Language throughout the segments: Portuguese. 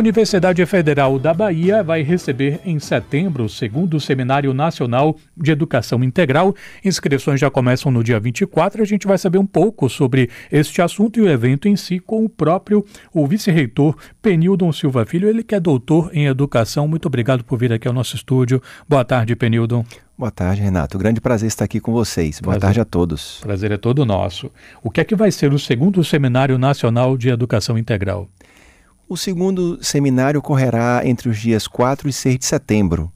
Universidade Federal da Bahia vai receber em setembro o segundo Seminário Nacional de Educação Integral. Inscrições já começam no dia 24. A gente vai saber um pouco sobre este assunto e o evento em si com o próprio o vice-reitor Penildon Silva Filho, ele que é doutor em educação. Muito obrigado por vir aqui ao nosso estúdio. Boa tarde, Penildon. Boa tarde, Renato. Grande prazer estar aqui com vocês. Boa prazer. tarde a todos. Prazer é todo nosso. O que é que vai ser o segundo Seminário Nacional de Educação Integral? O segundo seminário ocorrerá entre os dias 4 e 6 de setembro.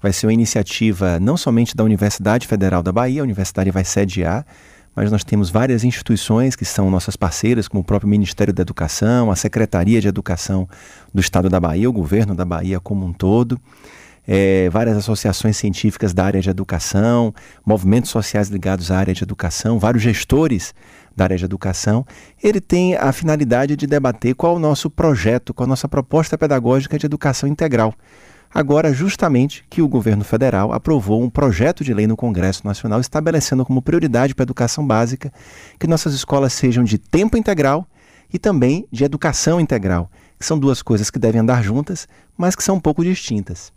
Vai ser uma iniciativa não somente da Universidade Federal da Bahia, a universidade vai sediar, mas nós temos várias instituições que são nossas parceiras, como o próprio Ministério da Educação, a Secretaria de Educação do Estado da Bahia, o governo da Bahia como um todo, é, várias associações científicas da área de educação, movimentos sociais ligados à área de educação, vários gestores da área de educação, ele tem a finalidade de debater qual é o nosso projeto, qual a nossa proposta pedagógica de educação integral. Agora, justamente que o governo federal aprovou um projeto de lei no Congresso Nacional estabelecendo como prioridade para a educação básica que nossas escolas sejam de tempo integral e também de educação integral, que são duas coisas que devem andar juntas, mas que são um pouco distintas.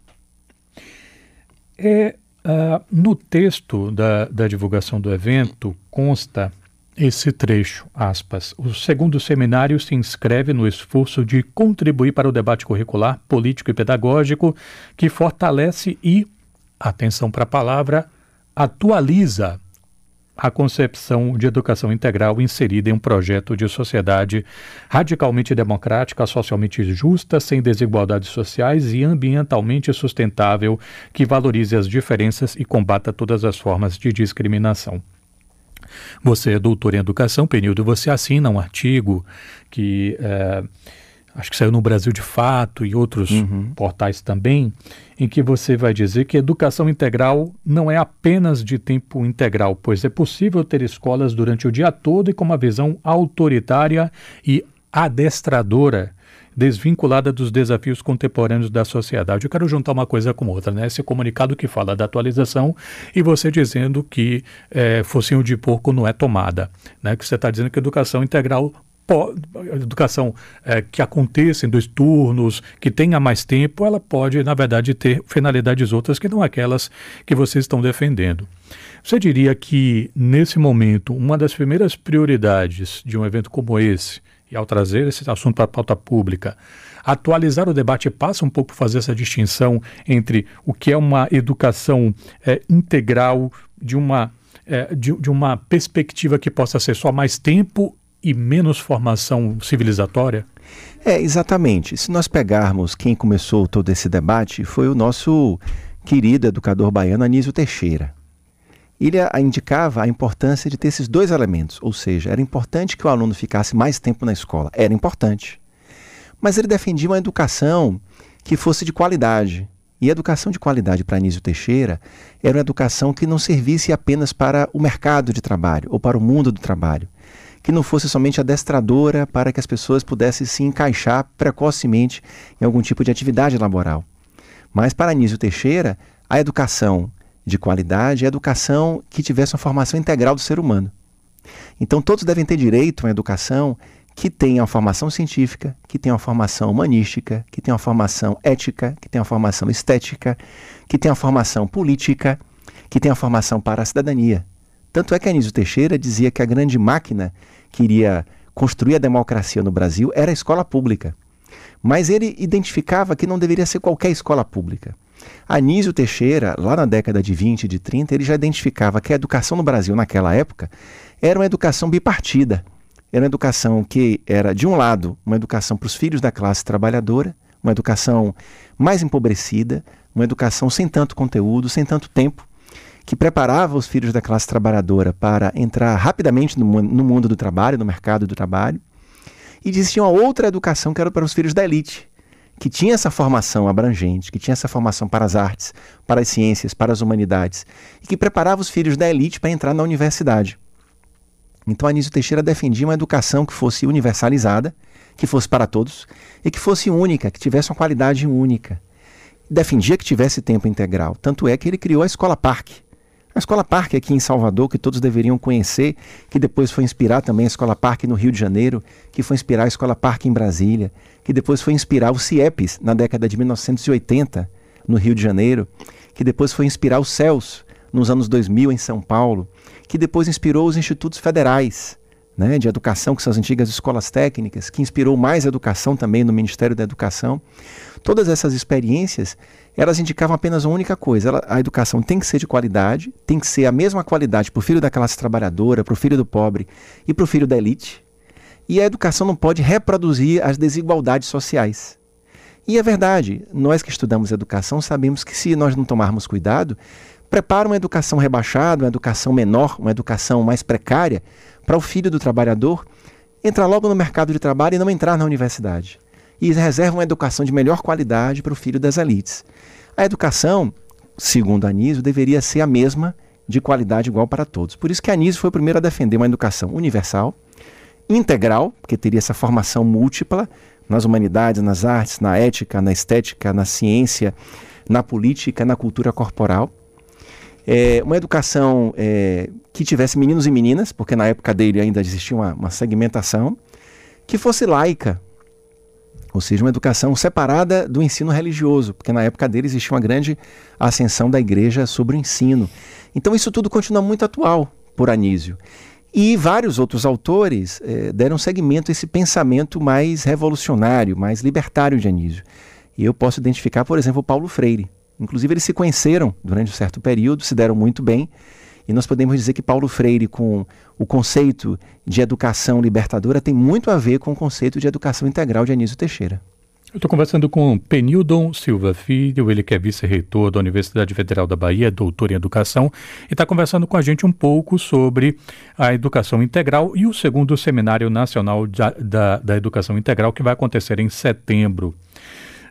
É, uh, no texto da, da divulgação do evento consta esse trecho, aspas, o segundo seminário se inscreve no esforço de contribuir para o debate curricular, político e pedagógico que fortalece e, atenção para a palavra, atualiza a concepção de educação integral inserida em um projeto de sociedade radicalmente democrática, socialmente justa, sem desigualdades sociais e ambientalmente sustentável, que valorize as diferenças e combata todas as formas de discriminação. Você é doutor em educação, Penildo, você assina um artigo que é, acho que saiu no Brasil de Fato e outros uhum. portais também, em que você vai dizer que educação integral não é apenas de tempo integral, pois é possível ter escolas durante o dia todo e com uma visão autoritária e adestradora desvinculada dos desafios contemporâneos da sociedade. Eu quero juntar uma coisa com outra, né? Esse comunicado que fala da atualização e você dizendo que é, focinho de porco não é tomada, né? Que você está dizendo que educação integral educação é, que aconteça em dois turnos, que tenha mais tempo, ela pode, na verdade, ter finalidades outras que não aquelas que vocês estão defendendo. Você diria que, nesse momento, uma das primeiras prioridades de um evento como esse e ao trazer esse assunto para a pauta pública, atualizar o debate passa um pouco por fazer essa distinção entre o que é uma educação é, integral, de uma, é, de, de uma perspectiva que possa ser só mais tempo e menos formação civilizatória? É, exatamente. Se nós pegarmos quem começou todo esse debate, foi o nosso querido educador baiano Anísio Teixeira ele indicava a importância de ter esses dois elementos, ou seja, era importante que o aluno ficasse mais tempo na escola, era importante. Mas ele defendia uma educação que fosse de qualidade. E a educação de qualidade para Anísio Teixeira era uma educação que não servisse apenas para o mercado de trabalho ou para o mundo do trabalho, que não fosse somente adestradora para que as pessoas pudessem se encaixar precocemente em algum tipo de atividade laboral. Mas para Anísio Teixeira, a educação de qualidade é educação que tivesse uma formação integral do ser humano. Então, todos devem ter direito a uma educação que tenha uma formação científica, que tenha uma formação humanística, que tenha uma formação ética, que tenha uma formação estética, que tenha uma formação política, que tenha uma formação para a cidadania. Tanto é que Anísio Teixeira dizia que a grande máquina que iria construir a democracia no Brasil era a escola pública. Mas ele identificava que não deveria ser qualquer escola pública. Anísio Teixeira, lá na década de 20 e de 30, ele já identificava que a educação no Brasil naquela época era uma educação bipartida. Era uma educação que era, de um lado, uma educação para os filhos da classe trabalhadora, uma educação mais empobrecida, uma educação sem tanto conteúdo, sem tanto tempo, que preparava os filhos da classe trabalhadora para entrar rapidamente no, no mundo do trabalho, no mercado do trabalho. E existia uma outra educação que era para os filhos da elite, que tinha essa formação abrangente, que tinha essa formação para as artes, para as ciências, para as humanidades, e que preparava os filhos da elite para entrar na universidade. Então Anísio Teixeira defendia uma educação que fosse universalizada, que fosse para todos, e que fosse única, que tivesse uma qualidade única. Defendia que tivesse tempo integral. Tanto é que ele criou a Escola Parque. A Escola Parque aqui em Salvador, que todos deveriam conhecer, que depois foi inspirar também a Escola Parque no Rio de Janeiro, que foi inspirar a Escola Parque em Brasília, que depois foi inspirar o CIEPS na década de 1980 no Rio de Janeiro, que depois foi inspirar os CELS nos anos 2000 em São Paulo, que depois inspirou os institutos federais né, de educação, que são as antigas escolas técnicas, que inspirou mais educação também no Ministério da Educação. Todas essas experiências elas indicavam apenas uma única coisa: ela, a educação tem que ser de qualidade, tem que ser a mesma qualidade para o filho da classe trabalhadora, para o filho do pobre e para o filho da elite. E a educação não pode reproduzir as desigualdades sociais. E é verdade, nós que estudamos educação sabemos que se nós não tomarmos cuidado, prepara uma educação rebaixada, uma educação menor, uma educação mais precária para o filho do trabalhador entrar logo no mercado de trabalho e não entrar na universidade e reserva uma educação de melhor qualidade para o filho das elites. A educação, segundo Anísio, deveria ser a mesma de qualidade igual para todos. Por isso que Anísio foi o primeiro a defender uma educação universal, integral, porque teria essa formação múltipla nas humanidades, nas artes, na ética, na estética, na ciência, na política, na cultura corporal. É, uma educação é, que tivesse meninos e meninas, porque na época dele ainda existia uma, uma segmentação, que fosse laica, ou seja, uma educação separada do ensino religioso, porque na época dele existia uma grande ascensão da igreja sobre o ensino. Então isso tudo continua muito atual por Anísio. E vários outros autores eh, deram seguimento a esse pensamento mais revolucionário, mais libertário de Anísio. E eu posso identificar, por exemplo, Paulo Freire. Inclusive, eles se conheceram durante um certo período, se deram muito bem, e nós podemos dizer que Paulo Freire, com o conceito de educação libertadora, tem muito a ver com o conceito de educação integral de Anísio Teixeira. Eu estou conversando com Penildon Silva Filho, ele que é vice-reitor da Universidade Federal da Bahia, doutor em educação, e está conversando com a gente um pouco sobre a educação integral e o segundo Seminário Nacional da, da, da Educação Integral, que vai acontecer em setembro.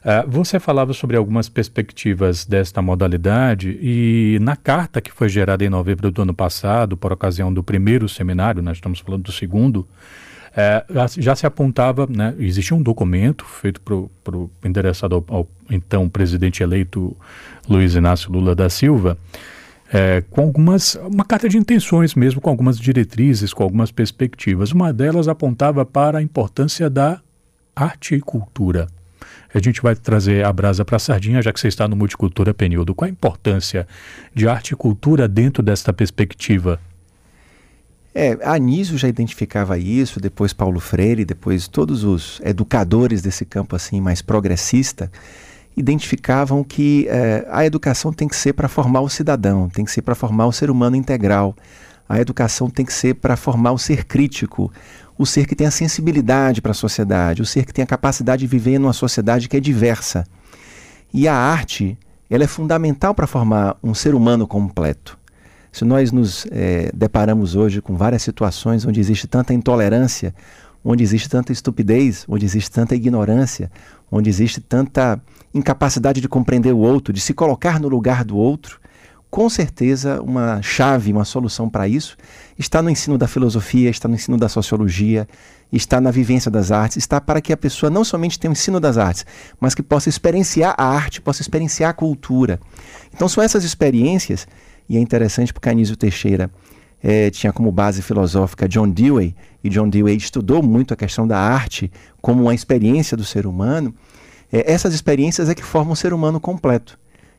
Uh, você falava sobre algumas perspectivas desta modalidade e na carta que foi gerada em novembro do ano passado, por ocasião do primeiro seminário, nós estamos falando do segundo, uh, já se apontava, né, existia um documento feito pro, pro, endereçado ao, ao então presidente eleito Luiz Inácio Lula da Silva, é, com algumas, uma carta de intenções mesmo, com algumas diretrizes, com algumas perspectivas. Uma delas apontava para a importância da arte e cultura. A gente vai trazer a brasa para a sardinha, já que você está no Multicultura Penildo. Qual a importância de arte e cultura dentro desta perspectiva? É, Anísio já identificava isso, depois Paulo Freire, depois todos os educadores desse campo assim mais progressista identificavam que é, a educação tem que ser para formar o cidadão, tem que ser para formar o ser humano integral. A educação tem que ser para formar o ser crítico, o ser que tem a sensibilidade para a sociedade, o ser que tem a capacidade de viver numa sociedade que é diversa. E a arte, ela é fundamental para formar um ser humano completo. Se nós nos é, deparamos hoje com várias situações onde existe tanta intolerância, onde existe tanta estupidez, onde existe tanta ignorância, onde existe tanta incapacidade de compreender o outro, de se colocar no lugar do outro, com certeza uma chave, uma solução para isso está no ensino da filosofia, está no ensino da sociologia, está na vivência das artes, está para que a pessoa não somente tenha o ensino das artes, mas que possa experienciar a arte, possa experienciar a cultura. Então são essas experiências, e é interessante porque Anísio Teixeira é, tinha como base filosófica John Dewey, e John Dewey estudou muito a questão da arte como uma experiência do ser humano. É, essas experiências é que formam o ser humano completo.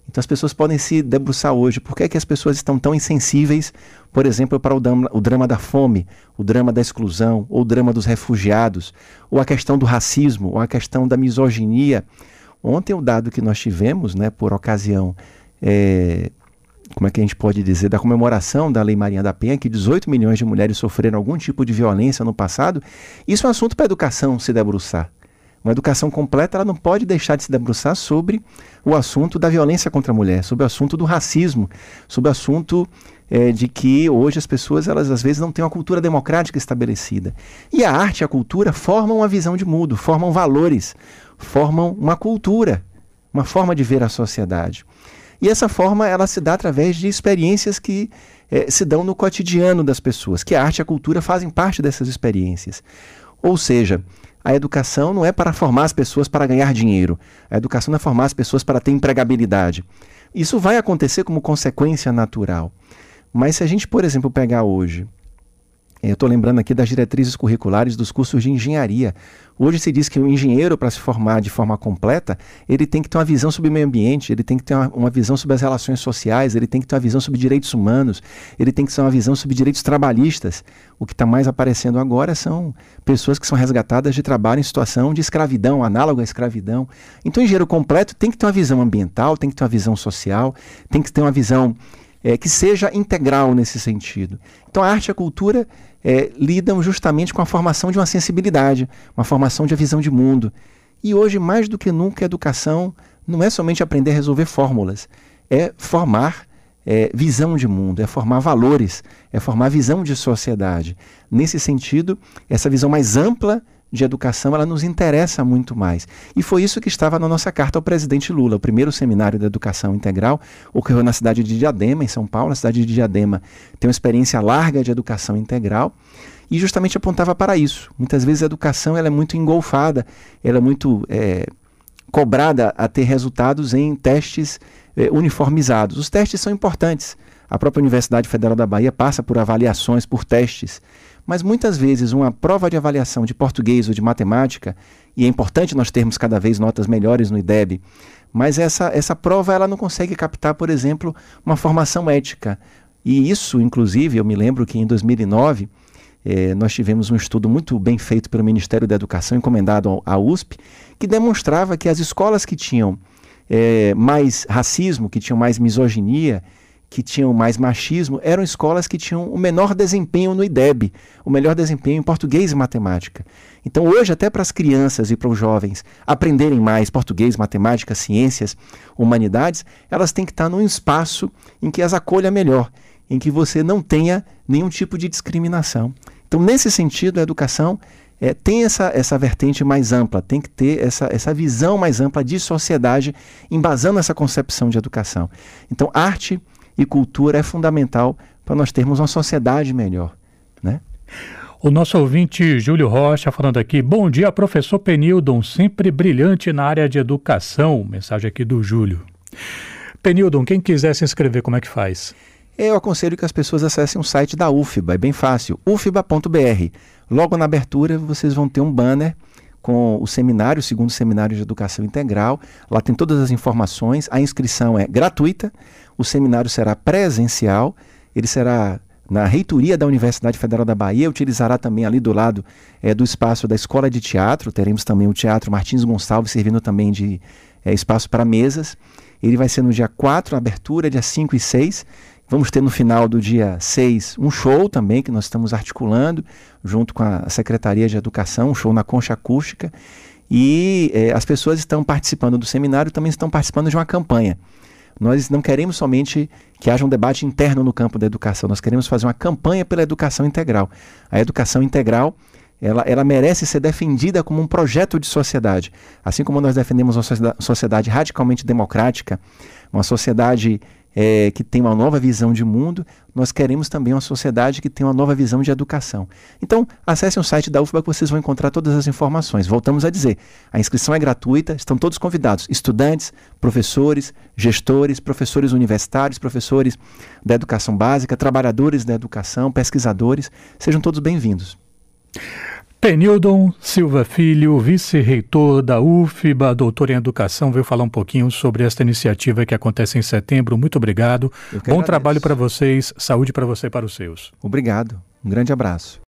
Então as pessoas podem se debruçar hoje. Por que, é que as pessoas estão tão insensíveis, por exemplo, para o drama, o drama da fome, o drama da exclusão, ou o drama dos refugiados, ou a questão do racismo, ou a questão da misoginia? Ontem o dado que nós tivemos, né, por ocasião, é, como é que a gente pode dizer, da comemoração da Lei Maria da Penha, que 18 milhões de mulheres sofreram algum tipo de violência no passado, isso é um assunto para a educação se debruçar. Uma educação completa ela não pode deixar de se debruçar sobre o assunto da violência contra a mulher, sobre o assunto do racismo, sobre o assunto é, de que hoje as pessoas elas às vezes não têm uma cultura democrática estabelecida. E a arte e a cultura formam uma visão de mundo, formam valores, formam uma cultura, uma forma de ver a sociedade. E essa forma ela se dá através de experiências que é, se dão no cotidiano das pessoas, que a arte e a cultura fazem parte dessas experiências. Ou seja, a educação não é para formar as pessoas para ganhar dinheiro. A educação não é formar as pessoas para ter empregabilidade. Isso vai acontecer como consequência natural. Mas se a gente, por exemplo, pegar hoje eu estou lembrando aqui das diretrizes curriculares dos cursos de engenharia. Hoje se diz que o engenheiro, para se formar de forma completa, ele tem que ter uma visão sobre o meio ambiente, ele tem que ter uma, uma, visão sobre as relações sociais, ele tem que ter uma visão sobre direitos humanos, ele tem que ter uma visão sobre direitos trabalhistas. O que está mais aparecendo agora são pessoas que são resgatadas de trabalho em situação de escravidão, análogo à escravidão. Então, o engenheiro completo tem que ter uma visão ambiental, tem que ter uma visão social, tem que ter uma visão é, que seja integral nesse sentido. Então, a arte e a cultura é, lidam justamente com a formação de uma sensibilidade, uma formação de visão de mundo. E hoje, mais do que nunca, a educação não é somente aprender a resolver fórmulas, é formar é, visão de mundo, é formar valores, é formar visão de sociedade. Nesse sentido, essa visão mais ampla de educação, ela nos interessa muito mais. E foi isso que estava na nossa carta ao presidente Lula. O primeiro seminário de educação integral ocorreu na cidade de Diadema, em São Paulo. A cidade de Diadema tem uma experiência larga de educação integral e justamente apontava para isso. Muitas vezes a educação ela é muito engolfada, ela é muito é, cobrada a ter resultados em testes é, uniformizados. Os testes são importantes. A própria Universidade Federal da Bahia passa por avaliações, por testes mas muitas vezes uma prova de avaliação de português ou de matemática, e é importante nós termos cada vez notas melhores no IDEB, mas essa, essa prova ela não consegue captar, por exemplo, uma formação ética. E isso, inclusive, eu me lembro que em 2009 eh, nós tivemos um estudo muito bem feito pelo Ministério da Educação, encomendado à USP, que demonstrava que as escolas que tinham eh, mais racismo, que tinham mais misoginia, que tinham mais machismo eram escolas que tinham o menor desempenho no IDEB, o melhor desempenho em português e matemática. Então, hoje, até para as crianças e para os jovens aprenderem mais português, matemática, ciências, humanidades, elas têm que estar num espaço em que as acolha melhor, em que você não tenha nenhum tipo de discriminação. Então, nesse sentido, a educação é, tem essa, essa vertente mais ampla, tem que ter essa, essa visão mais ampla de sociedade, embasando essa concepção de educação. Então, arte e cultura é fundamental para nós termos uma sociedade melhor, né? O nosso ouvinte Júlio Rocha falando aqui, bom dia, professor Penildon, sempre brilhante na área de educação. Mensagem aqui do Júlio. Penildon, quem quiser se inscrever, como é que faz? Eu aconselho que as pessoas acessem o site da UFBA, é bem fácil, ufba.br. Logo na abertura vocês vão ter um banner com o seminário, o segundo seminário de educação integral. Lá tem todas as informações, a inscrição é gratuita. O seminário será presencial, ele será na reitoria da Universidade Federal da Bahia, utilizará também ali do lado é, do espaço da Escola de Teatro, teremos também o Teatro Martins Gonçalves servindo também de é, espaço para mesas. Ele vai ser no dia 4, abertura, dia 5 e 6. Vamos ter no final do dia 6 um show também que nós estamos articulando junto com a Secretaria de Educação, um show na concha acústica. E é, as pessoas estão participando do seminário também estão participando de uma campanha. Nós não queremos somente que haja um debate interno no campo da educação, nós queremos fazer uma campanha pela educação integral. A educação integral ela, ela merece ser defendida como um projeto de sociedade. Assim como nós defendemos uma sociedade radicalmente democrática, uma sociedade é, que tem uma nova visão de mundo, nós queremos também uma sociedade que tem uma nova visão de educação. Então, acessem o site da UFBA que vocês vão encontrar todas as informações. Voltamos a dizer, a inscrição é gratuita, estão todos convidados, estudantes, professores, gestores, professores universitários, professores da educação básica, trabalhadores da educação, pesquisadores, sejam todos bem-vindos. Penildon Silva Filho, vice-reitor da UFBA, doutor em educação, veio falar um pouquinho sobre esta iniciativa que acontece em setembro. Muito obrigado. Bom agradeço. trabalho para vocês, saúde para você e para os seus. Obrigado. Um grande abraço.